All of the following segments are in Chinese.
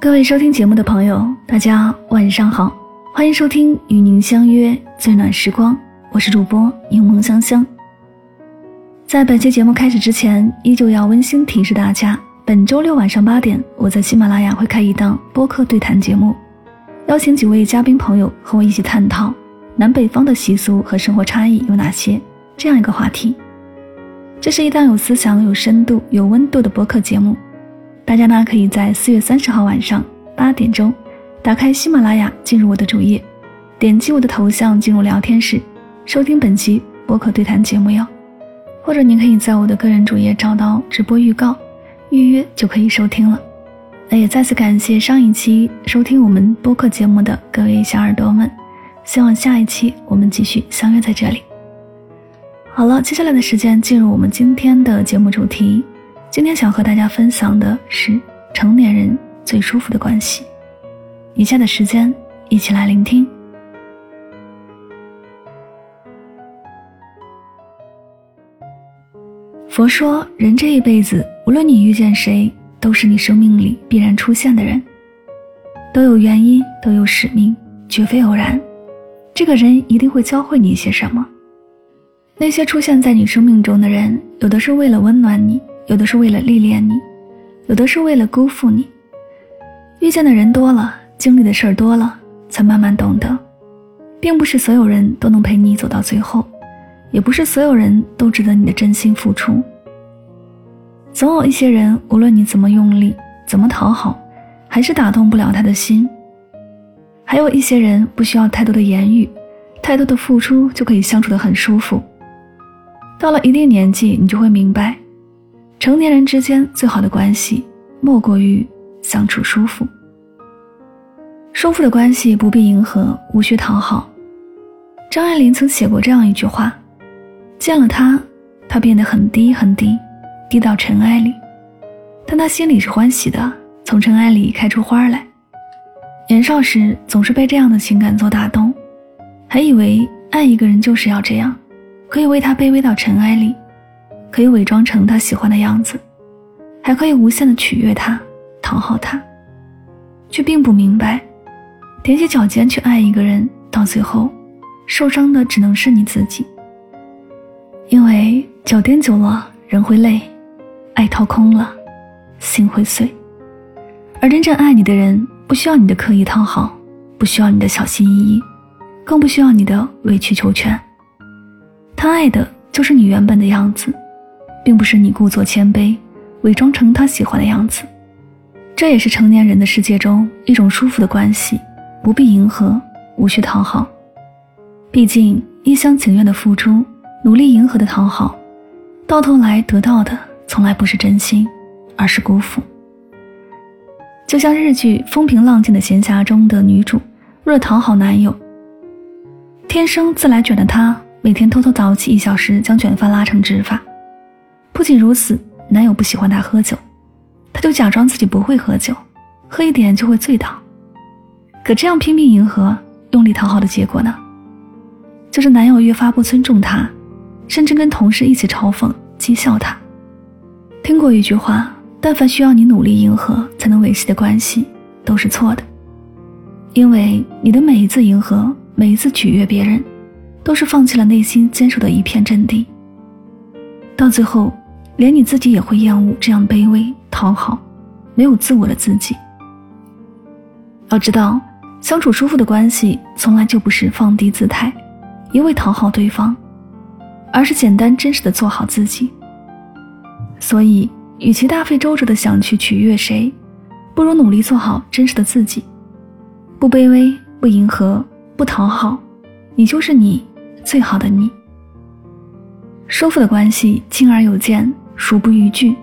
各位收听节目的朋友，大家晚上好，欢迎收听与您相约最暖时光，我是主播柠檬香香。在本期节目开始之前，依旧要温馨提示大家，本周六晚上八点，我在喜马拉雅会开一档播客对谈节目，邀请几位嘉宾朋友和我一起探讨南北方的习俗和生活差异有哪些这样一个话题。这是一档有思想、有深度、有温度的播客节目。大家呢可以在四月三十号晚上八点钟，打开喜马拉雅，进入我的主页，点击我的头像进入聊天室，收听本期播客对谈节目哟。或者您可以在我的个人主页找到直播预告，预约就可以收听了。那也再次感谢上一期收听我们播客节目的各位小耳朵们，希望下一期我们继续相约在这里。好了，接下来的时间进入我们今天的节目主题。今天想和大家分享的是成年人最舒服的关系。以下的时间，一起来聆听。佛说，人这一辈子，无论你遇见谁，都是你生命里必然出现的人，都有原因，都有使命，绝非偶然。这个人一定会教会你一些什么。那些出现在你生命中的人，有的是为了温暖你。有的是为了历练你，有的是为了辜负你。遇见的人多了，经历的事儿多了，才慢慢懂得，并不是所有人都能陪你走到最后，也不是所有人都值得你的真心付出。总有一些人，无论你怎么用力，怎么讨好，还是打动不了他的心。还有一些人，不需要太多的言语，太多的付出就可以相处得很舒服。到了一定年纪，你就会明白。成年人之间最好的关系，莫过于相处舒服。舒服的关系不必迎合，无需讨好。张爱玲曾写过这样一句话：“见了他，他变得很低很低，低到尘埃里，但他心里是欢喜的，从尘埃里开出花来。”年少时总是被这样的情感所打动，还以为爱一个人就是要这样，可以为他卑微到尘埃里。可以伪装成他喜欢的样子，还可以无限的取悦他、讨好他，却并不明白，踮起脚尖去爱一个人，到最后，受伤的只能是你自己。因为脚踮久了，人会累；爱掏空了，心会碎。而真正爱你的人，不需要你的刻意讨好，不需要你的小心翼翼，更不需要你的委曲求全。他爱的就是你原本的样子。并不是你故作谦卑，伪装成他喜欢的样子，这也是成年人的世界中一种舒服的关系，不必迎合，无需讨好。毕竟一厢情愿的付出，努力迎合的讨好，到头来得到的从来不是真心，而是辜负。就像日剧《风平浪静的闲暇》中的女主，为了讨好男友，天生自来卷的她，每天偷偷早起一小时，将卷发拉成直发。不仅如此，男友不喜欢她喝酒，她就假装自己不会喝酒，喝一点就会醉倒。可这样拼命迎合、用力讨好的结果呢？就是男友越发不尊重她，甚至跟同事一起嘲讽、讥笑她。听过一句话：但凡需要你努力迎合才能维系的关系，都是错的，因为你的每一次迎合、每一次取悦别人，都是放弃了内心坚守的一片阵地，到最后。连你自己也会厌恶这样卑微、讨好、没有自我的自己。要知道，相处舒服的关系从来就不是放低姿态，一味讨好对方，而是简单真实的做好自己。所以，与其大费周折的想去取悦谁，不如努力做好真实的自己，不卑微、不迎合、不讨好，你就是你最好的你。舒服的关系，轻而有见。殊不逾矩。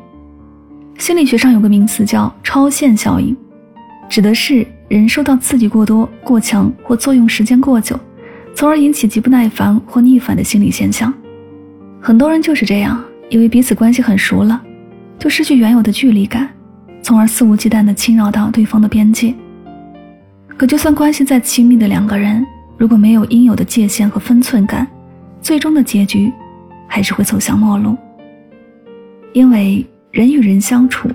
心理学上有个名词叫超限效应，指的是人受到刺激过多、过强或作用时间过久，从而引起极不耐烦或逆反的心理现象。很多人就是这样，以为彼此关系很熟了，就失去原有的距离感，从而肆无忌惮地侵扰到对方的边界。可就算关系再亲密的两个人，如果没有应有的界限和分寸感，最终的结局还是会走向陌路。因为人与人相处，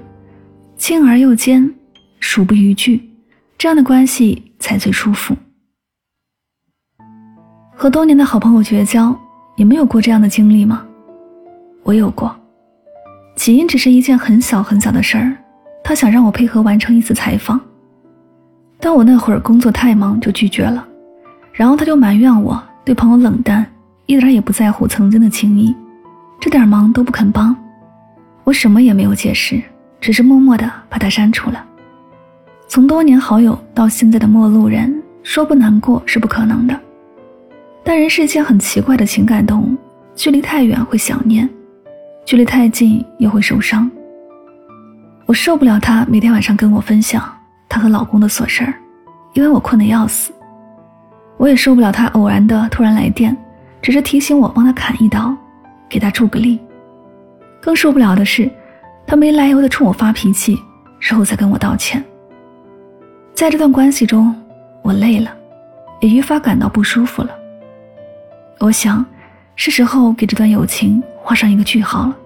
轻而又坚，数不逾矩，这样的关系才最舒服。和多年的好朋友绝交，你们有过这样的经历吗？我有过，起因只是一件很小很小的事儿，他想让我配合完成一次采访，但我那会儿工作太忙，就拒绝了。然后他就埋怨我对朋友冷淡，一点也不在乎曾经的情谊，这点忙都不肯帮。我什么也没有解释，只是默默的把他删除了。从多年好友到现在的陌路人，说不难过是不可能的。但人是一件很奇怪的情感动物，距离太远会想念，距离太近又会受伤。我受不了他每天晚上跟我分享她和老公的琐事儿，因为我困得要死。我也受不了他偶然的突然来电，只是提醒我帮他砍一刀，给他助个力。更受不了的是，他没来由的冲我发脾气，事后再跟我道歉。在这段关系中，我累了，也愈发感到不舒服了。我想，是时候给这段友情画上一个句号了。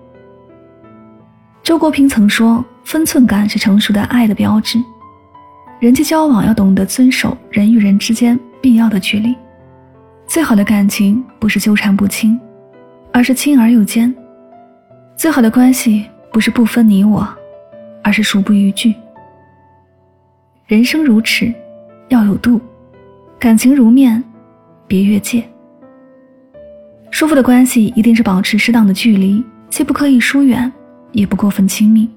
周国平曾说：“分寸感是成熟的爱的标志。”人际交往要懂得遵守人与人之间必要的距离。最好的感情不是纠缠不清，而是亲而又坚。最好的关系不是不分你我，而是熟不逾矩。人生如尺，要有度；感情如面，别越界。舒服的关系一定是保持适当的距离，既不刻意疏远，也不过分亲密，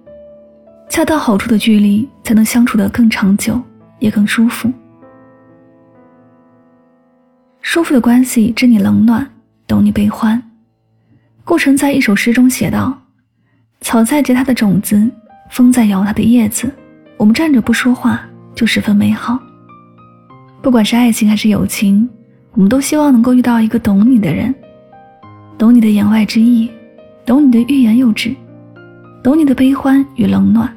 恰到好处的距离才能相处得更长久，也更舒服。舒服的关系知你冷暖，懂你悲欢。顾城在一首诗中写道：“草在结它的种子，风在摇它的叶子，我们站着不说话，就十分美好。不管是爱情还是友情，我们都希望能够遇到一个懂你的人。”懂你的言外之意，懂你的欲言又止，懂你的悲欢与冷暖。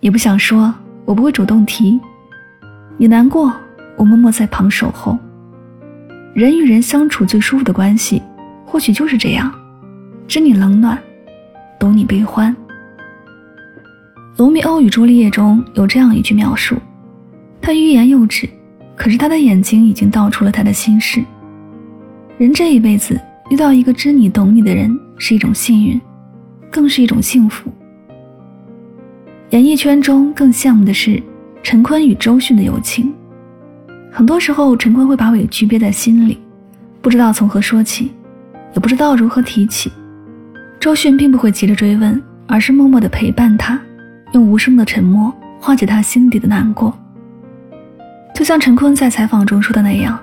也不想说，我不会主动提。你难过，我默默在旁守候。人与人相处最舒服的关系，或许就是这样：知你冷暖，懂你悲欢。《罗密欧与朱丽叶》中有这样一句描述：他欲言又止，可是他的眼睛已经道出了他的心事。人这一辈子。遇到一个知你懂你的人是一种幸运，更是一种幸福。演艺圈中更羡慕的是陈坤与周迅的友情。很多时候，陈坤会把委屈憋在心里，不知道从何说起，也不知道如何提起。周迅并不会急着追问，而是默默的陪伴他，用无声的沉默化解他心底的难过。就像陈坤在采访中说的那样：“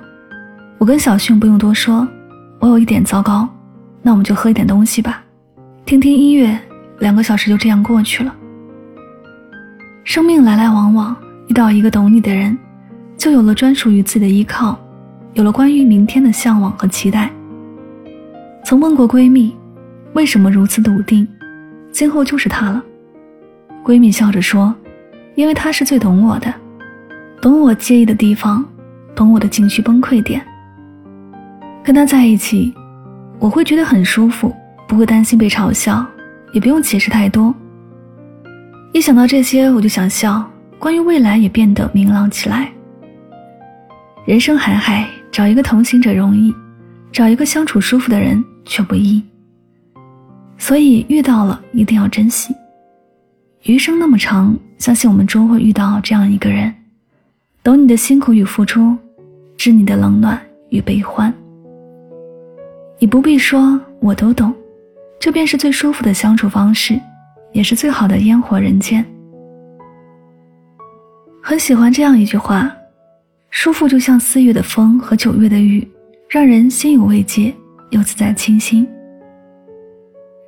我跟小迅不用多说。”我有一点糟糕，那我们就喝一点东西吧，听听音乐，两个小时就这样过去了。生命来来往往，遇到一个懂你的人，就有了专属于自己的依靠，有了关于明天的向往和期待。曾问过闺蜜，为什么如此笃定，今后就是他了。闺蜜笑着说，因为他是最懂我的，懂我介意的地方，懂我的情绪崩溃点。跟他在一起，我会觉得很舒服，不会担心被嘲笑，也不用解释太多。一想到这些，我就想笑。关于未来，也变得明朗起来。人生海海，找一个同行者容易，找一个相处舒服的人却不易。所以遇到了，一定要珍惜。余生那么长，相信我们终会遇到这样一个人，懂你的辛苦与付出，知你的冷暖与悲欢。你不必说，我都懂，这便是最舒服的相处方式，也是最好的烟火人间。很喜欢这样一句话：舒服就像四月的风和九月的雨，让人心有慰藉，又自在清新。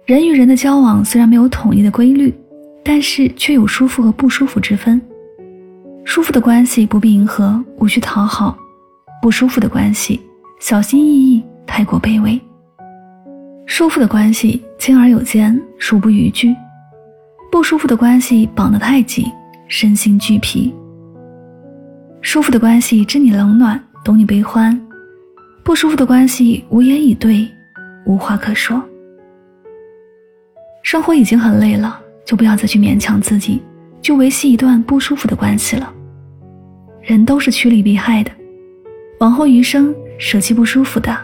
人与人的交往虽然没有统一的规律，但是却有舒服和不舒服之分。舒服的关系不必迎合，无需讨好；不舒服的关系，小心翼翼。太过卑微，舒服的关系轻而有间，数不逾矩；不舒服的关系绑得太紧，身心俱疲。舒服的关系知你冷暖，懂你悲欢；不舒服的关系无言以对，无话可说。生活已经很累了，就不要再去勉强自己，就维系一段不舒服的关系了。人都是趋利避害的，往后余生舍弃不舒服的，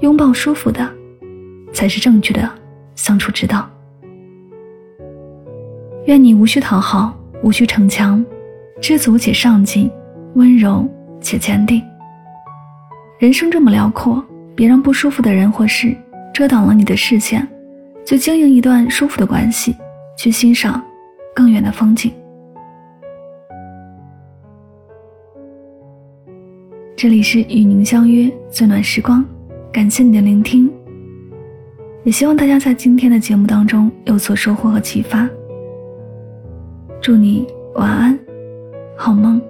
拥抱舒服的，才是正确的相处之道。愿你无需讨好，无需逞强，知足且上进，温柔且坚定。人生这么辽阔，别让不舒服的人或事遮挡了你的视线，就经营一段舒服的关系，去欣赏更远的风景。这里是与您相约最暖时光，感谢你的聆听，也希望大家在今天的节目当中有所收获和启发。祝你晚安，好梦。